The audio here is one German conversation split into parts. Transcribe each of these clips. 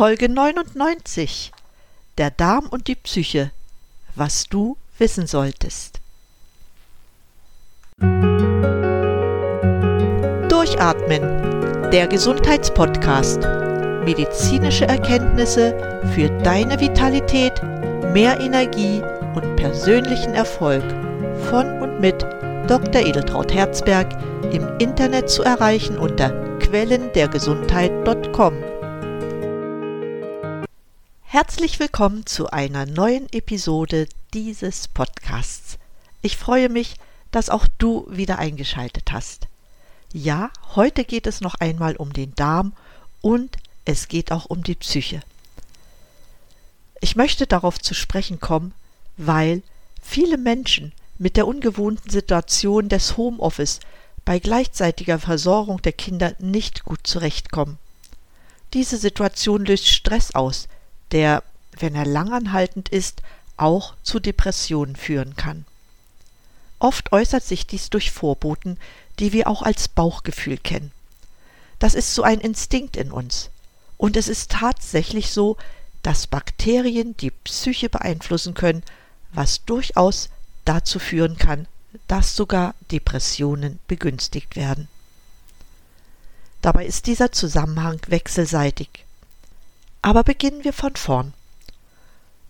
Folge 99. Der Darm und die Psyche. Was du wissen solltest. Durchatmen. Der Gesundheitspodcast. Medizinische Erkenntnisse für deine Vitalität, mehr Energie und persönlichen Erfolg. Von und mit Dr. Edeltraut Herzberg im Internet zu erreichen unter quellendergesundheit.com. Herzlich willkommen zu einer neuen Episode dieses Podcasts. Ich freue mich, dass auch du wieder eingeschaltet hast. Ja, heute geht es noch einmal um den Darm und es geht auch um die Psyche. Ich möchte darauf zu sprechen kommen, weil viele Menschen mit der ungewohnten Situation des Homeoffice bei gleichzeitiger Versorgung der Kinder nicht gut zurechtkommen. Diese Situation löst Stress aus, der, wenn er langanhaltend ist, auch zu Depressionen führen kann. Oft äußert sich dies durch Vorboten, die wir auch als Bauchgefühl kennen. Das ist so ein Instinkt in uns. Und es ist tatsächlich so, dass Bakterien die Psyche beeinflussen können, was durchaus dazu führen kann, dass sogar Depressionen begünstigt werden. Dabei ist dieser Zusammenhang wechselseitig. Aber beginnen wir von vorn.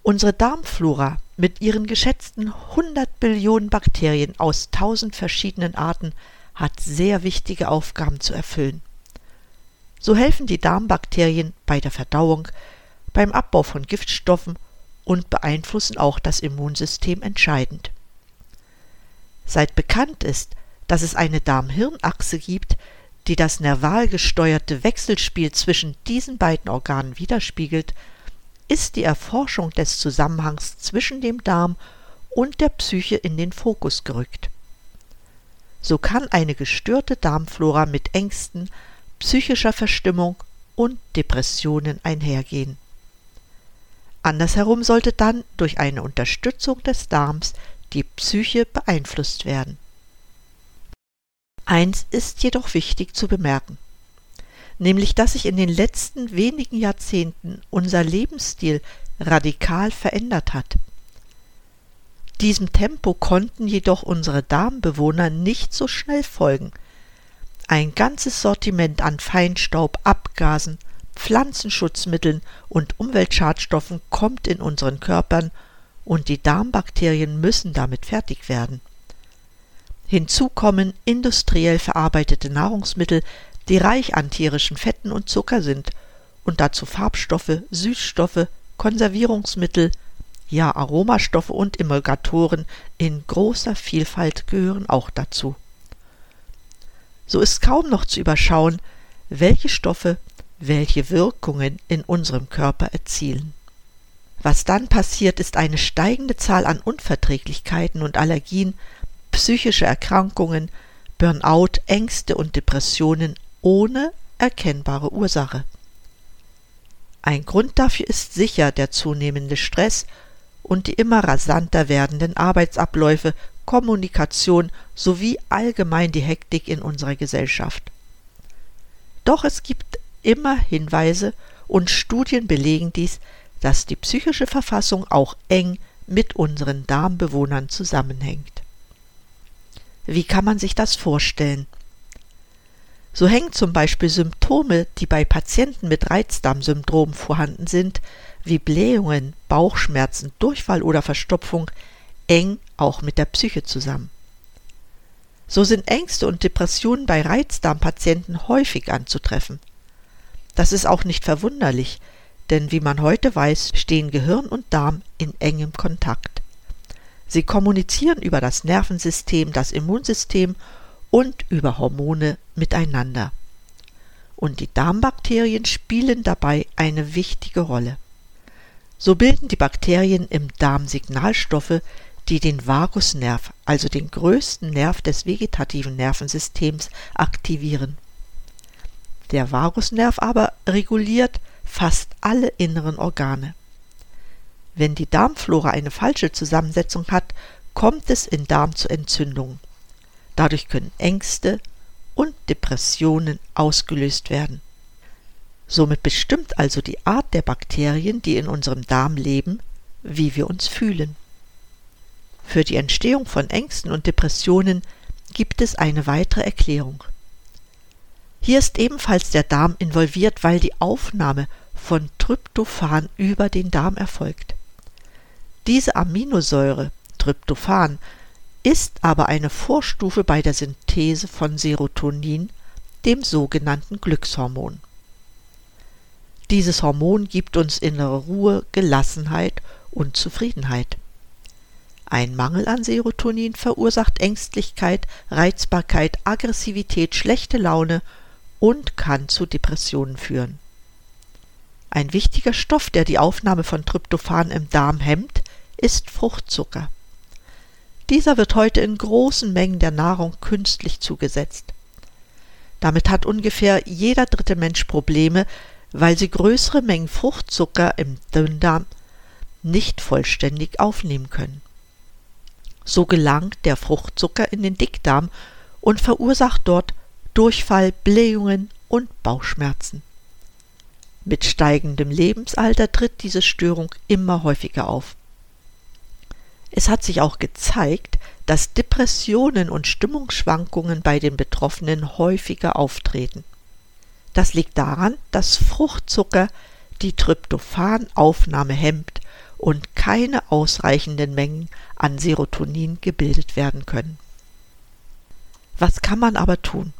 Unsere Darmflora mit ihren geschätzten 100 Billionen Bakterien aus tausend verschiedenen Arten hat sehr wichtige Aufgaben zu erfüllen. So helfen die Darmbakterien bei der Verdauung, beim Abbau von Giftstoffen und beeinflussen auch das Immunsystem entscheidend. Seit bekannt ist, dass es eine Darm-Hirn-Achse gibt, die das nerval gesteuerte Wechselspiel zwischen diesen beiden Organen widerspiegelt, ist die Erforschung des Zusammenhangs zwischen dem Darm und der Psyche in den Fokus gerückt. So kann eine gestörte Darmflora mit Ängsten, psychischer Verstimmung und Depressionen einhergehen. Andersherum sollte dann durch eine Unterstützung des Darms die Psyche beeinflusst werden. Eins ist jedoch wichtig zu bemerken, nämlich dass sich in den letzten wenigen Jahrzehnten unser Lebensstil radikal verändert hat. Diesem Tempo konnten jedoch unsere Darmbewohner nicht so schnell folgen. Ein ganzes Sortiment an Feinstaub, Abgasen, Pflanzenschutzmitteln und Umweltschadstoffen kommt in unseren Körpern und die Darmbakterien müssen damit fertig werden. Hinzu kommen industriell verarbeitete Nahrungsmittel, die reich an tierischen Fetten und Zucker sind und dazu Farbstoffe, Süßstoffe, Konservierungsmittel, ja Aromastoffe und Emulgatoren in großer Vielfalt gehören auch dazu. So ist kaum noch zu überschauen, welche Stoffe welche Wirkungen in unserem Körper erzielen. Was dann passiert, ist eine steigende Zahl an Unverträglichkeiten und Allergien, psychische Erkrankungen, Burnout, Ängste und Depressionen ohne erkennbare Ursache. Ein Grund dafür ist sicher der zunehmende Stress und die immer rasanter werdenden Arbeitsabläufe, Kommunikation sowie allgemein die Hektik in unserer Gesellschaft. Doch es gibt immer Hinweise und Studien belegen dies, dass die psychische Verfassung auch eng mit unseren Darmbewohnern zusammenhängt. Wie kann man sich das vorstellen? So hängen zum Beispiel Symptome, die bei Patienten mit Reizdarmsyndrom vorhanden sind, wie Blähungen, Bauchschmerzen, Durchfall oder Verstopfung, eng auch mit der Psyche zusammen. So sind Ängste und Depressionen bei Reizdarmpatienten häufig anzutreffen. Das ist auch nicht verwunderlich, denn wie man heute weiß, stehen Gehirn und Darm in engem Kontakt. Sie kommunizieren über das Nervensystem, das Immunsystem und über Hormone miteinander. Und die Darmbakterien spielen dabei eine wichtige Rolle. So bilden die Bakterien im Darm Signalstoffe, die den Vagusnerv, also den größten Nerv des vegetativen Nervensystems, aktivieren. Der Vagusnerv aber reguliert fast alle inneren Organe. Wenn die Darmflora eine falsche Zusammensetzung hat, kommt es im Darm zu Entzündungen. Dadurch können Ängste und Depressionen ausgelöst werden. Somit bestimmt also die Art der Bakterien, die in unserem Darm leben, wie wir uns fühlen. Für die Entstehung von Ängsten und Depressionen gibt es eine weitere Erklärung. Hier ist ebenfalls der Darm involviert, weil die Aufnahme von Tryptophan über den Darm erfolgt. Diese Aminosäure Tryptophan ist aber eine Vorstufe bei der Synthese von Serotonin, dem sogenannten Glückshormon. Dieses Hormon gibt uns innere Ruhe, Gelassenheit und Zufriedenheit. Ein Mangel an Serotonin verursacht Ängstlichkeit, Reizbarkeit, Aggressivität, schlechte Laune und kann zu Depressionen führen. Ein wichtiger Stoff, der die Aufnahme von Tryptophan im Darm hemmt, ist Fruchtzucker. Dieser wird heute in großen Mengen der Nahrung künstlich zugesetzt. Damit hat ungefähr jeder dritte Mensch Probleme, weil sie größere Mengen Fruchtzucker im Dünndarm nicht vollständig aufnehmen können. So gelangt der Fruchtzucker in den Dickdarm und verursacht dort Durchfall, Blähungen und Bauchschmerzen. Mit steigendem Lebensalter tritt diese Störung immer häufiger auf. Es hat sich auch gezeigt, dass Depressionen und Stimmungsschwankungen bei den Betroffenen häufiger auftreten. Das liegt daran, dass Fruchtzucker die Tryptophanaufnahme hemmt und keine ausreichenden Mengen an Serotonin gebildet werden können. Was kann man aber tun?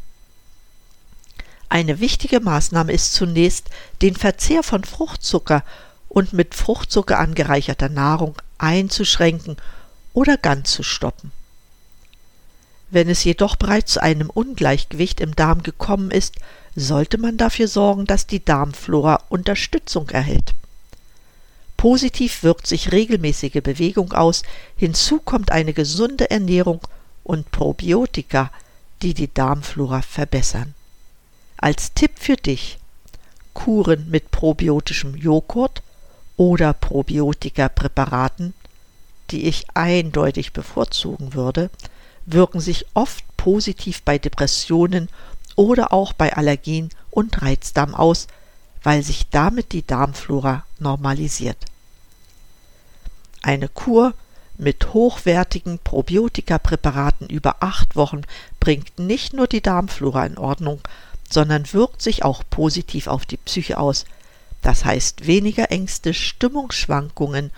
Eine wichtige Maßnahme ist zunächst, den Verzehr von Fruchtzucker und mit Fruchtzucker angereicherter Nahrung einzuschränken oder ganz zu stoppen. Wenn es jedoch bereits zu einem Ungleichgewicht im Darm gekommen ist, sollte man dafür sorgen, dass die Darmflora Unterstützung erhält. Positiv wirkt sich regelmäßige Bewegung aus, hinzu kommt eine gesunde Ernährung und Probiotika, die die Darmflora verbessern. Als Tipp für dich Kuren mit probiotischem Joghurt oder Probiotika-Präparaten, die ich eindeutig bevorzugen würde, wirken sich oft positiv bei Depressionen oder auch bei Allergien und Reizdarm aus, weil sich damit die Darmflora normalisiert. Eine Kur mit hochwertigen Probiotika-Präparaten über acht Wochen bringt nicht nur die Darmflora in Ordnung, sondern wirkt sich auch positiv auf die Psyche aus, das heißt weniger Ängste, Stimmungsschwankungen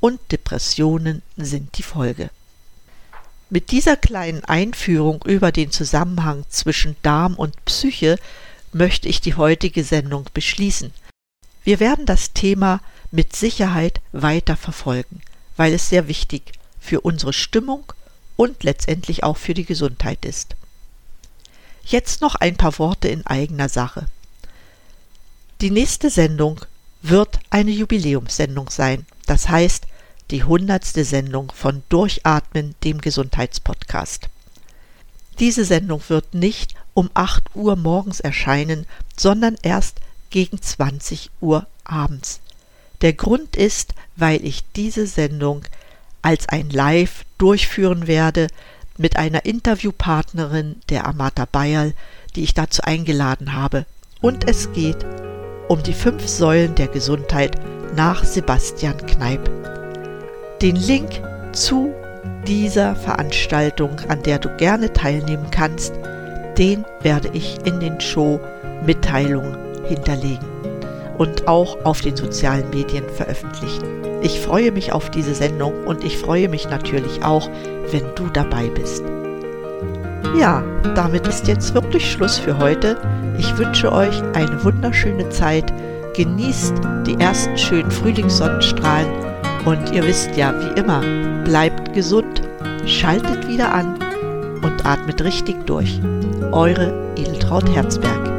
und Depressionen sind die Folge. Mit dieser kleinen Einführung über den Zusammenhang zwischen Darm und Psyche möchte ich die heutige Sendung beschließen. Wir werden das Thema mit Sicherheit weiter verfolgen, weil es sehr wichtig für unsere Stimmung und letztendlich auch für die Gesundheit ist. Jetzt noch ein paar Worte in eigener Sache. Die nächste Sendung wird eine Jubiläumssendung sein, das heißt die hundertste Sendung von Durchatmen, dem Gesundheitspodcast. Diese Sendung wird nicht um 8 Uhr morgens erscheinen, sondern erst gegen 20 Uhr abends. Der Grund ist, weil ich diese Sendung als ein Live durchführen werde mit einer Interviewpartnerin, der Amata Bayerl, die ich dazu eingeladen habe. Und es geht um die fünf Säulen der Gesundheit nach Sebastian Kneip. Den Link zu dieser Veranstaltung, an der du gerne teilnehmen kannst, den werde ich in den Show-Mitteilungen hinterlegen und auch auf den sozialen Medien veröffentlichen. Ich freue mich auf diese Sendung und ich freue mich natürlich auch, wenn du dabei bist. Ja, damit ist jetzt wirklich Schluss für heute. Ich wünsche euch eine wunderschöne Zeit. Genießt die ersten schönen Frühlingssonnenstrahlen und ihr wisst ja, wie immer, bleibt gesund, schaltet wieder an und atmet richtig durch. Eure Edeltraut Herzberg.